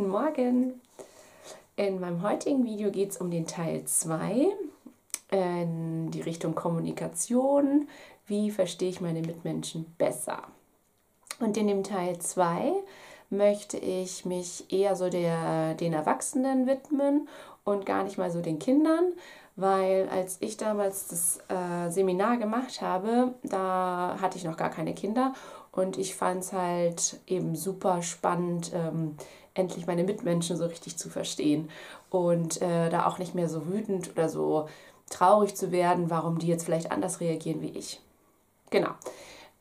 Guten Morgen! In meinem heutigen Video geht es um den Teil 2 in die Richtung Kommunikation. Wie verstehe ich meine Mitmenschen besser? Und in dem Teil 2 möchte ich mich eher so der, den Erwachsenen widmen und gar nicht mal so den Kindern, weil als ich damals das äh, Seminar gemacht habe, da hatte ich noch gar keine Kinder und ich fand es halt eben super spannend, ähm, endlich meine Mitmenschen so richtig zu verstehen und äh, da auch nicht mehr so wütend oder so traurig zu werden, warum die jetzt vielleicht anders reagieren wie ich. Genau.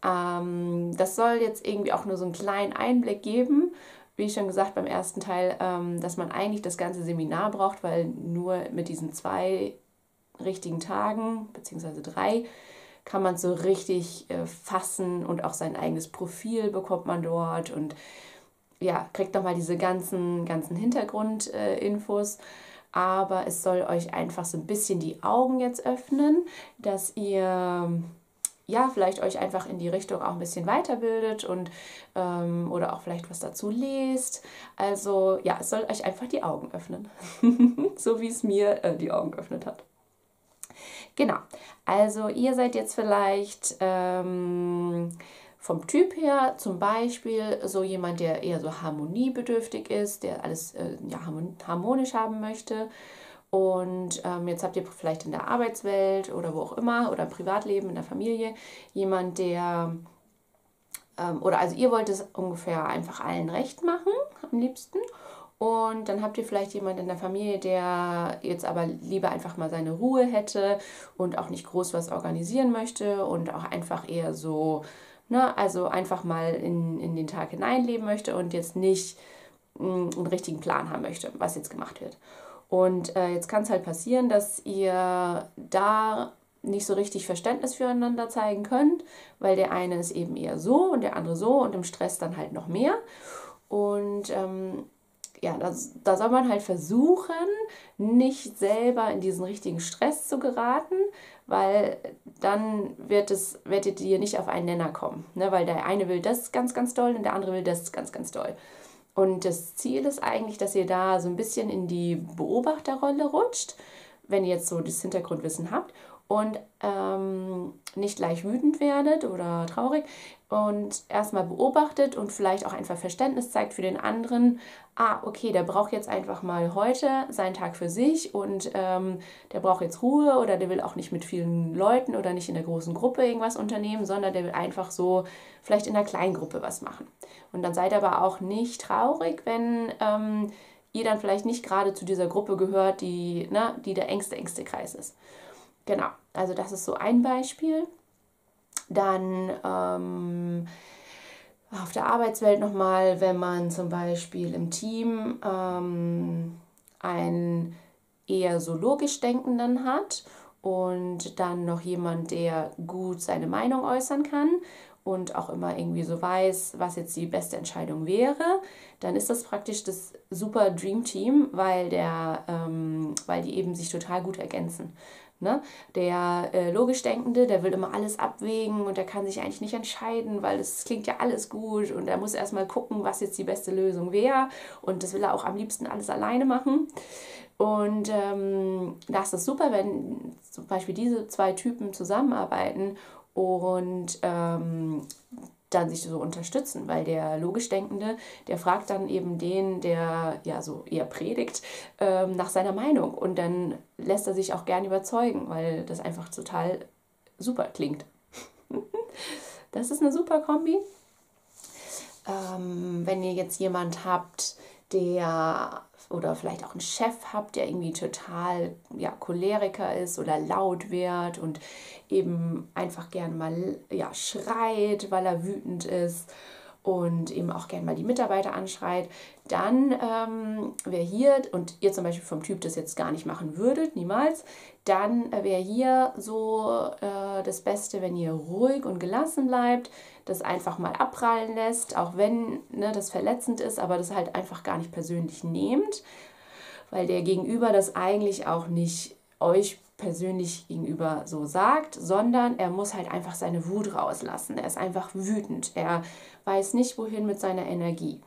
Ähm, das soll jetzt irgendwie auch nur so einen kleinen Einblick geben, wie schon gesagt beim ersten Teil, ähm, dass man eigentlich das ganze Seminar braucht, weil nur mit diesen zwei richtigen Tagen, beziehungsweise drei, kann man so richtig äh, fassen und auch sein eigenes Profil bekommt man dort und ja, kriegt nochmal diese ganzen, ganzen Hintergrundinfos. Äh, Aber es soll euch einfach so ein bisschen die Augen jetzt öffnen, dass ihr ja, vielleicht euch einfach in die Richtung auch ein bisschen weiterbildet und ähm, oder auch vielleicht was dazu lest. Also ja, es soll euch einfach die Augen öffnen. so wie es mir äh, die Augen geöffnet hat. Genau, also ihr seid jetzt vielleicht ähm, vom Typ her zum Beispiel so jemand, der eher so harmoniebedürftig ist, der alles äh, ja, harmonisch haben möchte und ähm, jetzt habt ihr vielleicht in der Arbeitswelt oder wo auch immer oder im Privatleben, in der Familie jemand, der ähm, oder also ihr wollt es ungefähr einfach allen recht machen, am liebsten. Und dann habt ihr vielleicht jemanden in der Familie, der jetzt aber lieber einfach mal seine Ruhe hätte und auch nicht groß was organisieren möchte und auch einfach eher so, ne, also einfach mal in, in den Tag hineinleben möchte und jetzt nicht mm, einen richtigen Plan haben möchte, was jetzt gemacht wird. Und äh, jetzt kann es halt passieren, dass ihr da nicht so richtig Verständnis füreinander zeigen könnt, weil der eine ist eben eher so und der andere so und im Stress dann halt noch mehr. Und ähm, ja, das, da soll man halt versuchen, nicht selber in diesen richtigen Stress zu geraten, weil dann wird es, werdet ihr nicht auf einen Nenner kommen. Ne? Weil der eine will das ganz, ganz doll und der andere will das ganz, ganz doll. Und das Ziel ist eigentlich, dass ihr da so ein bisschen in die Beobachterrolle rutscht, wenn ihr jetzt so das Hintergrundwissen habt und ähm, nicht gleich wütend werdet oder traurig und erstmal beobachtet und vielleicht auch einfach Verständnis zeigt für den anderen. Ah, okay, der braucht jetzt einfach mal heute seinen Tag für sich und ähm, der braucht jetzt Ruhe oder der will auch nicht mit vielen Leuten oder nicht in der großen Gruppe irgendwas unternehmen, sondern der will einfach so vielleicht in der kleinen Gruppe was machen. Und dann seid aber auch nicht traurig, wenn ähm, ihr dann vielleicht nicht gerade zu dieser Gruppe gehört, die, ne, die der engste, engste Kreis ist. Genau, also das ist so ein Beispiel. Dann ähm, auf der Arbeitswelt nochmal, wenn man zum Beispiel im Team ähm, einen eher so logisch Denkenden hat und dann noch jemand, der gut seine Meinung äußern kann und auch immer irgendwie so weiß, was jetzt die beste Entscheidung wäre, dann ist das praktisch das super Dream Team, weil, der, ähm, weil die eben sich total gut ergänzen. Ne? Der äh, logisch Denkende, der will immer alles abwägen und der kann sich eigentlich nicht entscheiden, weil es klingt ja alles gut und er muss erstmal gucken, was jetzt die beste Lösung wäre und das will er auch am liebsten alles alleine machen. Und ähm, das ist super, wenn zum Beispiel diese zwei Typen zusammenarbeiten und ähm, dann sich so unterstützen, weil der logisch Denkende, der fragt dann eben den, der ja so eher predigt, ähm, nach seiner Meinung und dann lässt er sich auch gern überzeugen, weil das einfach total super klingt. das ist eine super Kombi. Ähm, wenn ihr jetzt jemand habt, der oder vielleicht auch einen Chef habt, der irgendwie total ja, Choleriker ist oder laut wird und eben einfach gern mal ja, schreit, weil er wütend ist und eben auch gerne mal die Mitarbeiter anschreit, dann ähm, wäre hier, und ihr zum Beispiel vom Typ das jetzt gar nicht machen würdet, niemals, dann wäre hier so äh, das Beste, wenn ihr ruhig und gelassen bleibt, das einfach mal abprallen lässt, auch wenn ne, das verletzend ist, aber das halt einfach gar nicht persönlich nehmt, weil der Gegenüber das eigentlich auch nicht euch persönlich gegenüber so sagt, sondern er muss halt einfach seine Wut rauslassen. Er ist einfach wütend. Er weiß nicht, wohin mit seiner Energie.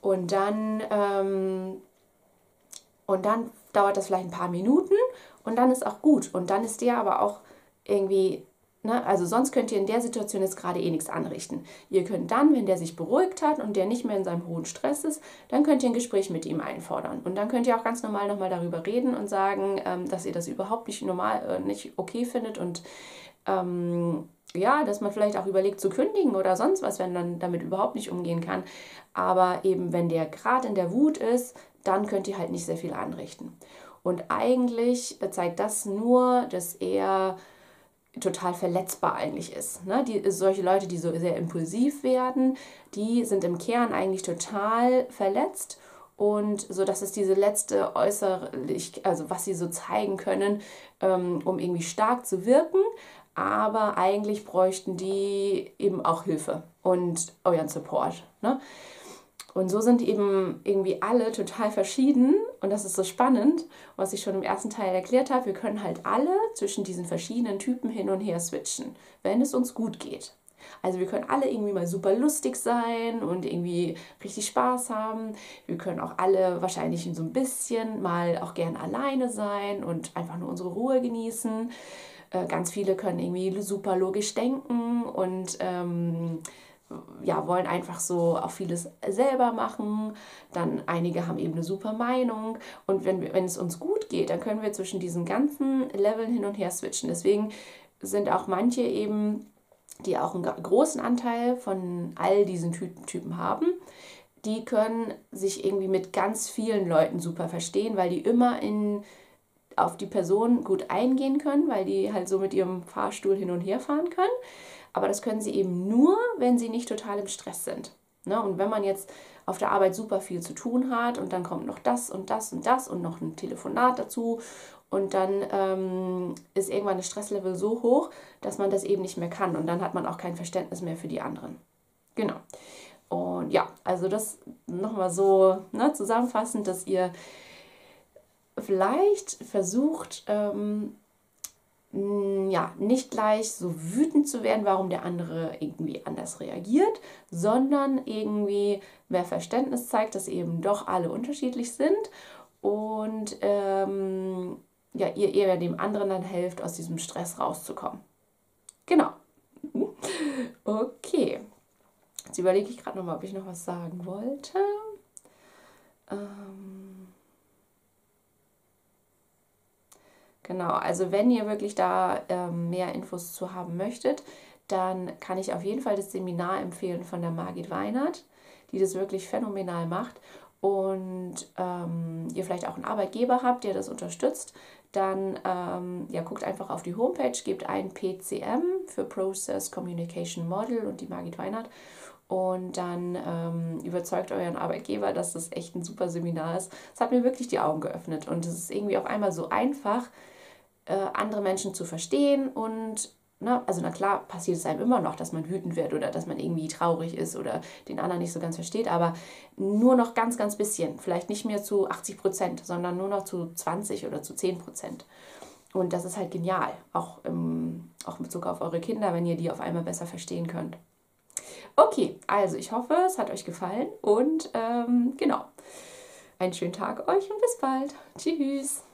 Und dann, ähm, und dann dauert das vielleicht ein paar Minuten und dann ist auch gut. Und dann ist der aber auch irgendwie Ne? Also sonst könnt ihr in der Situation jetzt gerade eh nichts anrichten. Ihr könnt dann, wenn der sich beruhigt hat und der nicht mehr in seinem hohen Stress ist, dann könnt ihr ein Gespräch mit ihm einfordern. Und dann könnt ihr auch ganz normal nochmal darüber reden und sagen, ähm, dass ihr das überhaupt nicht normal, äh, nicht okay findet und ähm, ja, dass man vielleicht auch überlegt zu kündigen oder sonst was, wenn man damit überhaupt nicht umgehen kann. Aber eben, wenn der gerade in der Wut ist, dann könnt ihr halt nicht sehr viel anrichten. Und eigentlich zeigt das nur, dass er total verletzbar eigentlich ist. Ne? Die, solche Leute, die so sehr impulsiv werden, die sind im Kern eigentlich total verletzt und so dass es diese letzte äußerlich, also was sie so zeigen können, ähm, um irgendwie stark zu wirken, aber eigentlich bräuchten die eben auch Hilfe und euren Support. Ne? Und so sind eben irgendwie alle total verschieden und das ist so spannend, was ich schon im ersten Teil erklärt habe. Wir können halt alle zwischen diesen verschiedenen Typen hin und her switchen, wenn es uns gut geht. Also wir können alle irgendwie mal super lustig sein und irgendwie richtig Spaß haben. Wir können auch alle wahrscheinlich so ein bisschen mal auch gern alleine sein und einfach nur unsere Ruhe genießen. Äh, ganz viele können irgendwie super logisch denken und ähm, ja, wollen einfach so auch vieles selber machen. Dann einige haben eben eine super Meinung. Und wenn, wenn es uns gut geht, dann können wir zwischen diesen ganzen Leveln hin und her switchen. Deswegen sind auch manche eben, die auch einen großen Anteil von all diesen Ty Typen haben, die können sich irgendwie mit ganz vielen Leuten super verstehen, weil die immer in, auf die Person gut eingehen können, weil die halt so mit ihrem Fahrstuhl hin und her fahren können. Aber das können sie eben nur, wenn sie nicht total im Stress sind. Ne? Und wenn man jetzt auf der Arbeit super viel zu tun hat und dann kommt noch das und das und das und noch ein Telefonat dazu und dann ähm, ist irgendwann das Stresslevel so hoch, dass man das eben nicht mehr kann und dann hat man auch kein Verständnis mehr für die anderen. Genau. Und ja, also das nochmal so ne, zusammenfassend, dass ihr vielleicht versucht, ähm, ja, nicht gleich so wütend zu werden, warum der andere irgendwie anders reagiert, sondern irgendwie mehr Verständnis zeigt, dass eben doch alle unterschiedlich sind und ähm, ja, ihr eher dem anderen dann helft, aus diesem Stress rauszukommen. Genau. Okay. Jetzt überlege ich gerade nochmal, ob ich noch was sagen wollte. Ähm Genau, also wenn ihr wirklich da ähm, mehr Infos zu haben möchtet, dann kann ich auf jeden Fall das Seminar empfehlen von der Margit Weinert, die das wirklich phänomenal macht. Und ähm, ihr vielleicht auch einen Arbeitgeber habt, der das unterstützt, dann ähm, ja, guckt einfach auf die Homepage, gebt ein PCM für Process Communication Model und die Margit Weinert und dann ähm, überzeugt euren Arbeitgeber, dass das echt ein super Seminar ist. Es hat mir wirklich die Augen geöffnet und es ist irgendwie auf einmal so einfach, äh, andere Menschen zu verstehen und na, ne, also na klar passiert es einem immer noch, dass man wütend wird oder dass man irgendwie traurig ist oder den anderen nicht so ganz versteht, aber nur noch ganz, ganz bisschen. Vielleicht nicht mehr zu 80 Prozent, sondern nur noch zu 20 oder zu 10 Prozent. Und das ist halt genial, auch, im, auch in Bezug auf eure Kinder, wenn ihr die auf einmal besser verstehen könnt. Okay, also ich hoffe, es hat euch gefallen und ähm, genau. Einen schönen Tag euch und bis bald. Tschüss.